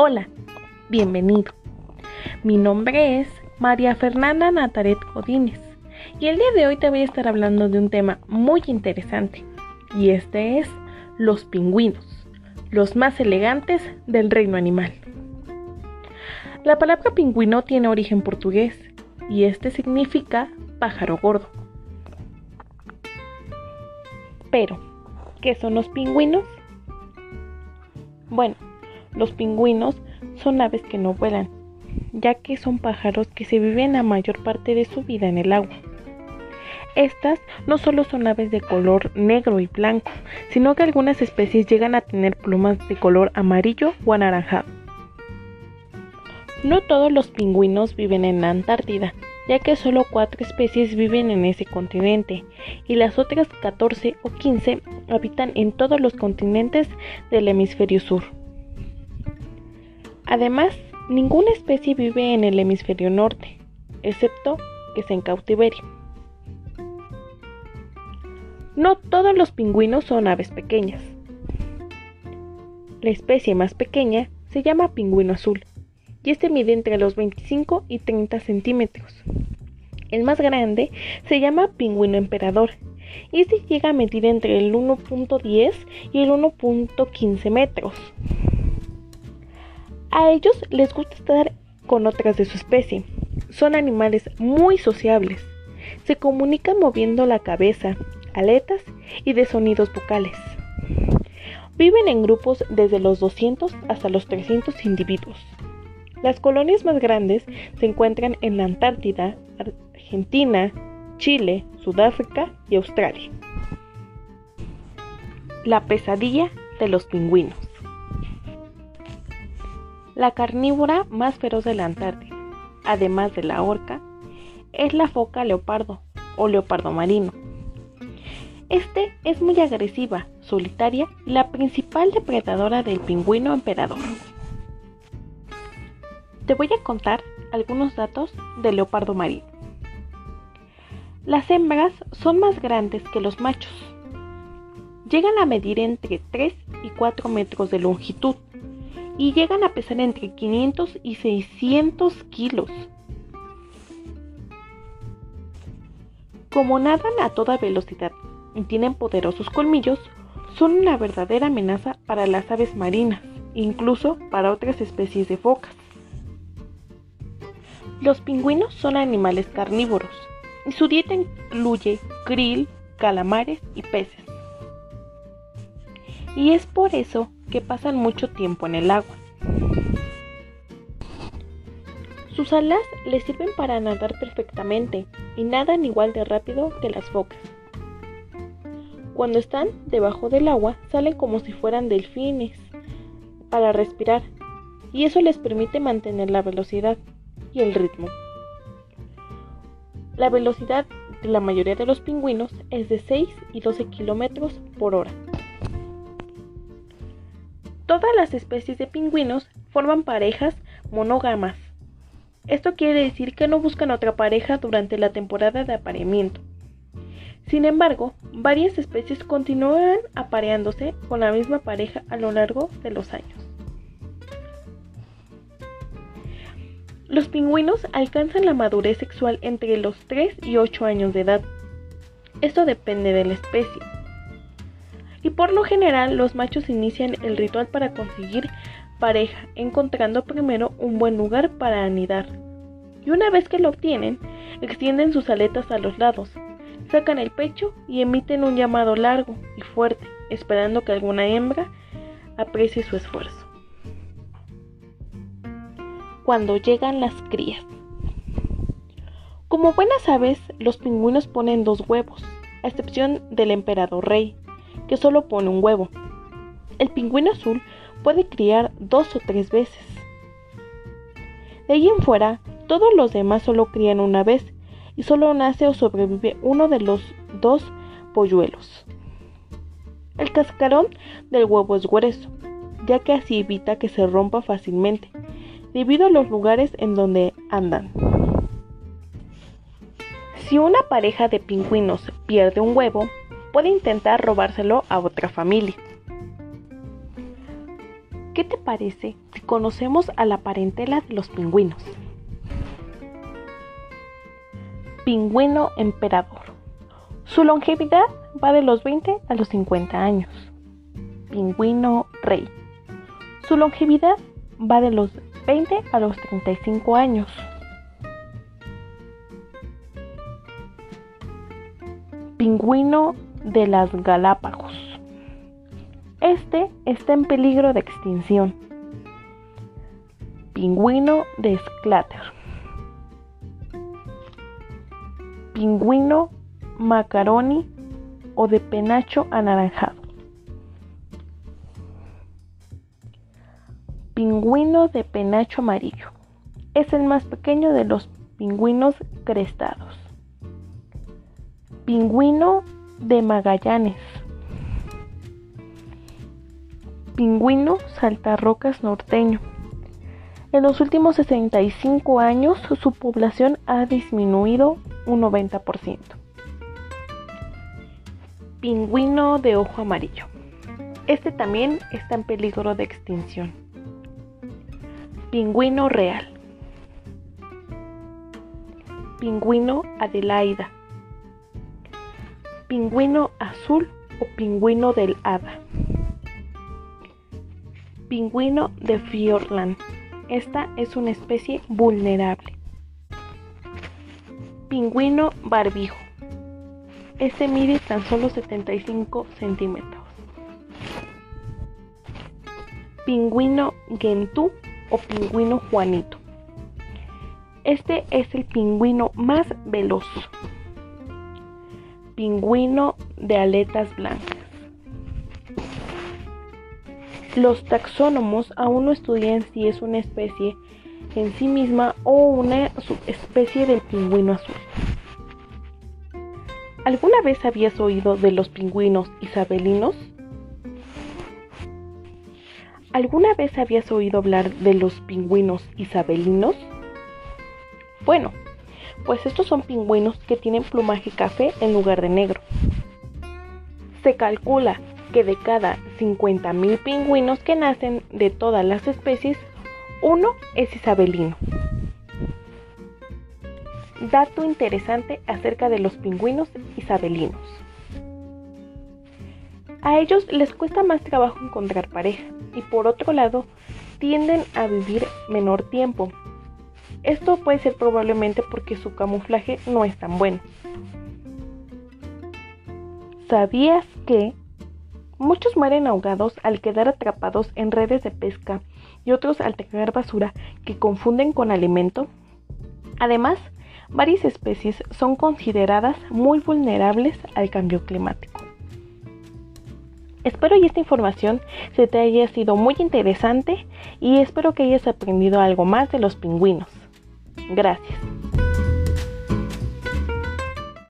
Hola, bienvenido. Mi nombre es María Fernanda Nataret Godínez y el día de hoy te voy a estar hablando de un tema muy interesante y este es los pingüinos, los más elegantes del reino animal. La palabra pingüino tiene origen portugués y este significa pájaro gordo. Pero, ¿qué son los pingüinos? Bueno, los pingüinos son aves que no vuelan, ya que son pájaros que se viven la mayor parte de su vida en el agua. Estas no solo son aves de color negro y blanco, sino que algunas especies llegan a tener plumas de color amarillo o anaranjado. No todos los pingüinos viven en la Antártida, ya que solo cuatro especies viven en ese continente y las otras 14 o 15 habitan en todos los continentes del hemisferio sur. Además, ninguna especie vive en el hemisferio norte, excepto que es en cautiverio. No todos los pingüinos son aves pequeñas. La especie más pequeña se llama pingüino azul y este mide entre los 25 y 30 centímetros. El más grande se llama pingüino emperador y este llega a medir entre el 1.10 y el 1.15 metros. A ellos les gusta estar con otras de su especie. Son animales muy sociables. Se comunican moviendo la cabeza, aletas y de sonidos vocales. Viven en grupos desde los 200 hasta los 300 individuos. Las colonias más grandes se encuentran en la Antártida, Argentina, Chile, Sudáfrica y Australia. La pesadilla de los pingüinos. La carnívora más feroz de la Antártida, además de la orca, es la foca leopardo o leopardo marino. Este es muy agresiva, solitaria y la principal depredadora del pingüino emperador. Te voy a contar algunos datos del leopardo marino. Las hembras son más grandes que los machos. Llegan a medir entre 3 y 4 metros de longitud y llegan a pesar entre 500 y 600 kilos. Como nadan a toda velocidad y tienen poderosos colmillos, son una verdadera amenaza para las aves marinas, incluso para otras especies de focas. Los pingüinos son animales carnívoros y su dieta incluye krill, calamares y peces. Y es por eso que pasan mucho tiempo en el agua. Sus alas les sirven para nadar perfectamente y nadan igual de rápido que las focas. Cuando están debajo del agua salen como si fueran delfines para respirar y eso les permite mantener la velocidad y el ritmo. La velocidad de la mayoría de los pingüinos es de 6 y 12 kilómetros por hora. Todas las especies de pingüinos forman parejas monógamas. Esto quiere decir que no buscan otra pareja durante la temporada de apareamiento. Sin embargo, varias especies continúan apareándose con la misma pareja a lo largo de los años. Los pingüinos alcanzan la madurez sexual entre los 3 y 8 años de edad. Esto depende de la especie y por lo general los machos inician el ritual para conseguir pareja, encontrando primero un buen lugar para anidar. Y una vez que lo obtienen, extienden sus aletas a los lados, sacan el pecho y emiten un llamado largo y fuerte, esperando que alguna hembra aprecie su esfuerzo. Cuando llegan las crías. Como buenas aves, los pingüinos ponen dos huevos, a excepción del emperador rey, que solo pone un huevo. El pingüino azul puede criar dos o tres veces. De ahí en fuera, todos los demás solo crían una vez y solo nace o sobrevive uno de los dos polluelos. El cascarón del huevo es grueso, ya que así evita que se rompa fácilmente, debido a los lugares en donde andan. Si una pareja de pingüinos pierde un huevo, puede intentar robárselo a otra familia. ¿Qué te parece si conocemos a la parentela de los pingüinos? Pingüino emperador. Su longevidad va de los 20 a los 50 años. Pingüino rey. Su longevidad va de los 20 a los 35 años. Pingüino de las Galápagos. Este está en peligro de extinción. Pingüino de Sclater. Pingüino macaroni o de penacho anaranjado. Pingüino de penacho amarillo. Es el más pequeño de los pingüinos crestados. Pingüino de Magallanes. Pingüino saltarrocas norteño. En los últimos 65 años su población ha disminuido un 90%. Pingüino de ojo amarillo. Este también está en peligro de extinción. Pingüino real. Pingüino Adelaida pingüino azul o pingüino del hada. Pingüino de Fiordland. Esta es una especie vulnerable. Pingüino barbijo. Este mide tan solo 75 centímetros. Pingüino Gentú o pingüino Juanito. Este es el pingüino más veloz pingüino de aletas blancas. Los taxónomos aún no estudian si es una especie en sí misma o una subespecie del pingüino azul. ¿Alguna vez habías oído de los pingüinos isabelinos? ¿Alguna vez habías oído hablar de los pingüinos isabelinos? Bueno, pues estos son pingüinos que tienen plumaje café en lugar de negro. Se calcula que de cada 50.000 pingüinos que nacen de todas las especies, uno es isabelino. Dato interesante acerca de los pingüinos isabelinos. A ellos les cuesta más trabajo encontrar pareja y por otro lado tienden a vivir menor tiempo, esto puede ser probablemente porque su camuflaje no es tan bueno. ¿Sabías que muchos mueren ahogados al quedar atrapados en redes de pesca y otros al tragar basura que confunden con alimento? Además, varias especies son consideradas muy vulnerables al cambio climático. Espero que esta información se te haya sido muy interesante y espero que hayas aprendido algo más de los pingüinos. Gracias.